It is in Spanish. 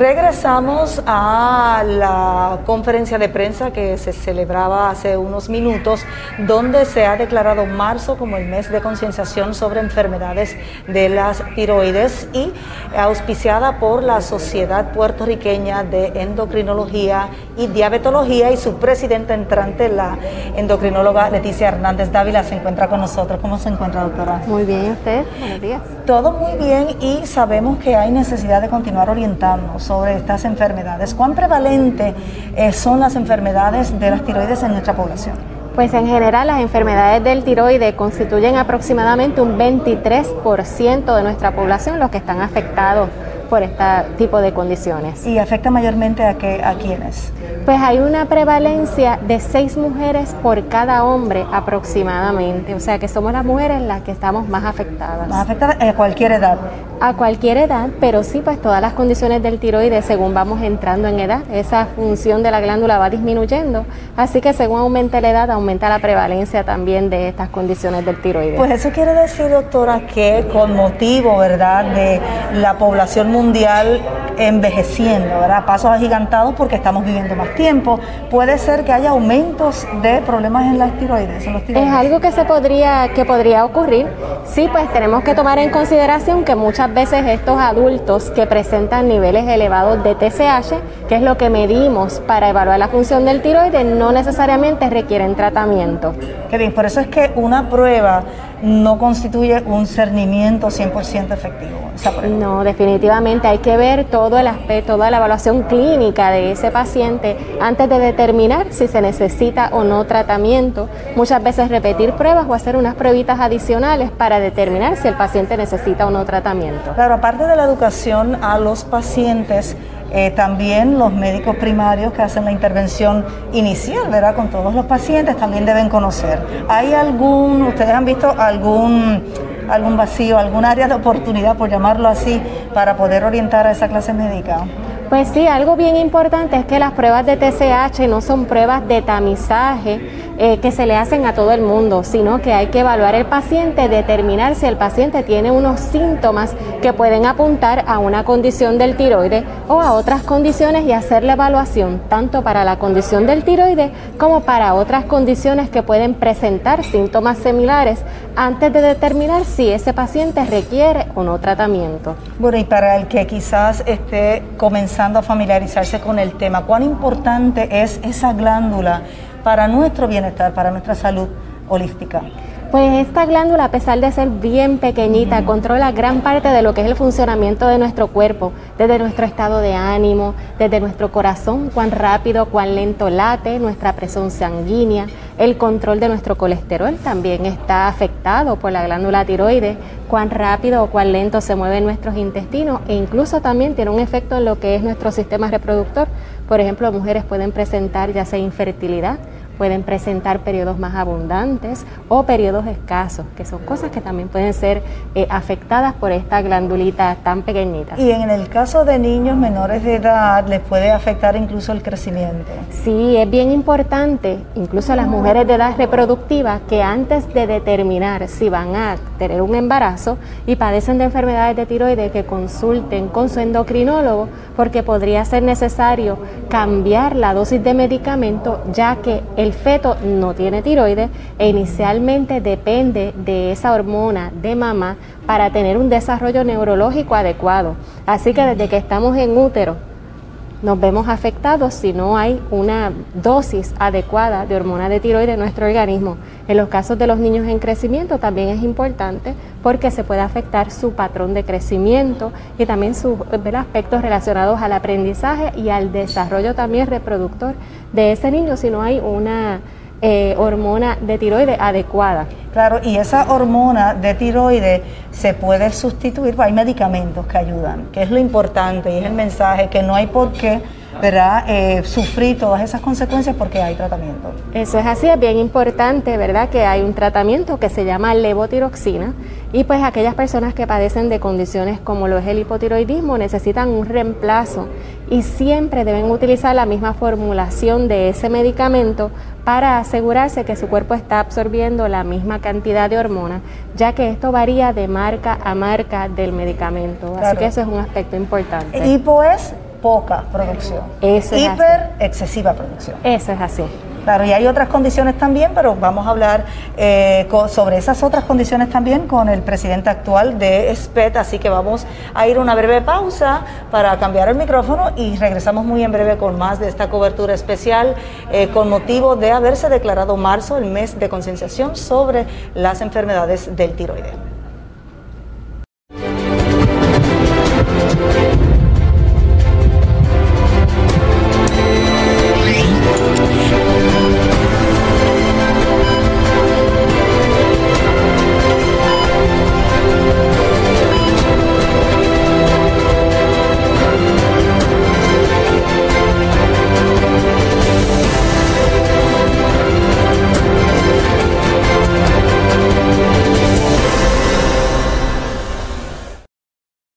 Regresamos a la conferencia de prensa que se celebraba hace unos minutos, donde se ha declarado marzo como el mes de concienciación sobre enfermedades de las tiroides y auspiciada por la Sociedad Puertorriqueña de Endocrinología y Diabetología y su presidenta entrante, la endocrinóloga Leticia Hernández Dávila, se encuentra con nosotros. ¿Cómo se encuentra, doctora? Muy bien, ¿usted? Buenos días. Todo muy bien y sabemos que hay necesidad de continuar orientándonos sobre estas enfermedades. ¿Cuán prevalente eh, son las enfermedades de las tiroides en nuestra población? Pues en general las enfermedades del tiroide constituyen aproximadamente un 23% de nuestra población los que están afectados por este tipo de condiciones. ¿Y afecta mayormente a, qué, a quiénes? Pues hay una prevalencia de seis mujeres por cada hombre aproximadamente, o sea que somos las mujeres las que estamos más afectadas. Más afectadas a cualquier edad. A cualquier edad, pero sí, pues todas las condiciones del tiroides, según vamos entrando en edad, esa función de la glándula va disminuyendo, así que según aumenta la edad, aumenta la prevalencia también de estas condiciones del tiroides. Pues eso quiere decir, doctora, que con motivo, ¿verdad?, de la población mundial, mundial envejeciendo, ¿verdad? Pasos agigantados porque estamos viviendo más tiempo. Puede ser que haya aumentos de problemas en las tiroides. Es algo que se podría, que podría ocurrir. Sí, pues tenemos que tomar en consideración que muchas veces estos adultos que presentan niveles elevados de TSH, que es lo que medimos para evaluar la función del tiroides, no necesariamente requieren tratamiento. Qué bien, por eso es que una prueba no constituye un cernimiento 100% efectivo. No, definitivamente hay que ver todo el aspecto, toda la evaluación clínica de ese paciente antes de determinar si se necesita o no tratamiento. Muchas veces repetir pruebas o hacer unas pruebitas adicionales para determinar si el paciente necesita o no tratamiento. Claro, aparte de la educación a los pacientes, eh, también los médicos primarios que hacen la intervención inicial, ¿verdad? Con todos los pacientes también deben conocer. ¿Hay algún, ustedes han visto algún, algún vacío, algún área de oportunidad, por llamarlo así, para poder orientar a esa clase médica? Pues sí, algo bien importante es que las pruebas de TSH no son pruebas de tamizaje eh, que se le hacen a todo el mundo, sino que hay que evaluar el paciente, determinar si el paciente tiene unos síntomas que pueden apuntar a una condición del tiroide o a otras condiciones y hacer la evaluación tanto para la condición del tiroide como para otras condiciones que pueden presentar síntomas similares antes de determinar si ese paciente requiere o no tratamiento. Bueno, y para el que quizás esté comenzando a familiarizarse con el tema. ¿Cuán importante es esa glándula para nuestro bienestar, para nuestra salud holística? Pues esta glándula, a pesar de ser bien pequeñita, controla gran parte de lo que es el funcionamiento de nuestro cuerpo, desde nuestro estado de ánimo, desde nuestro corazón, cuán rápido, cuán lento late, nuestra presión sanguínea, el control de nuestro colesterol también está afectado por la glándula tiroides, cuán rápido o cuán lento se mueven nuestros intestinos e incluso también tiene un efecto en lo que es nuestro sistema reproductor. Por ejemplo, mujeres pueden presentar ya sea infertilidad, pueden presentar periodos más abundantes o periodos escasos, que son cosas que también pueden ser eh, afectadas por esta glandulita tan pequeñita. Y en el caso de niños menores de edad, les puede afectar incluso el crecimiento. Sí, es bien importante, incluso a las mujeres de edad reproductiva, que antes de determinar si van a tener un embarazo y padecen de enfermedades de tiroides, que consulten con su endocrinólogo, porque podría ser necesario cambiar la dosis de medicamento, ya que el feto no tiene tiroides e inicialmente depende de esa hormona de mamá para tener un desarrollo neurológico adecuado. Así que desde que estamos en útero nos vemos afectados si no hay una dosis adecuada de hormona de tiroides en nuestro organismo. En los casos de los niños en crecimiento también es importante porque se puede afectar su patrón de crecimiento y también sus aspectos relacionados al aprendizaje y al desarrollo también reproductor de ese niño si no hay una eh, hormona de tiroides adecuada. Claro, y esa hormona de tiroides se puede sustituir, hay medicamentos que ayudan, que es lo importante y es el mensaje que no hay por qué ¿verdad? Eh, sufrir todas esas consecuencias porque hay tratamiento. Eso es así, es bien importante, ¿verdad? Que hay un tratamiento que se llama levotiroxina y pues aquellas personas que padecen de condiciones como lo es el hipotiroidismo necesitan un reemplazo y siempre deben utilizar la misma formulación de ese medicamento para asegurarse que su cuerpo está absorbiendo la misma cantidad de hormonas, ya que esto varía de marca a marca del medicamento. Así que eso es un aspecto importante. Hipo es poca producción. Eso es Hiper excesiva producción. Eso es así. Claro, y hay otras condiciones también, pero vamos a hablar eh, sobre esas otras condiciones también con el presidente actual de SPET, así que vamos a ir una breve pausa para cambiar el micrófono y regresamos muy en breve con más de esta cobertura especial eh, con motivo de haberse declarado marzo el mes de concienciación sobre las enfermedades del tiroide.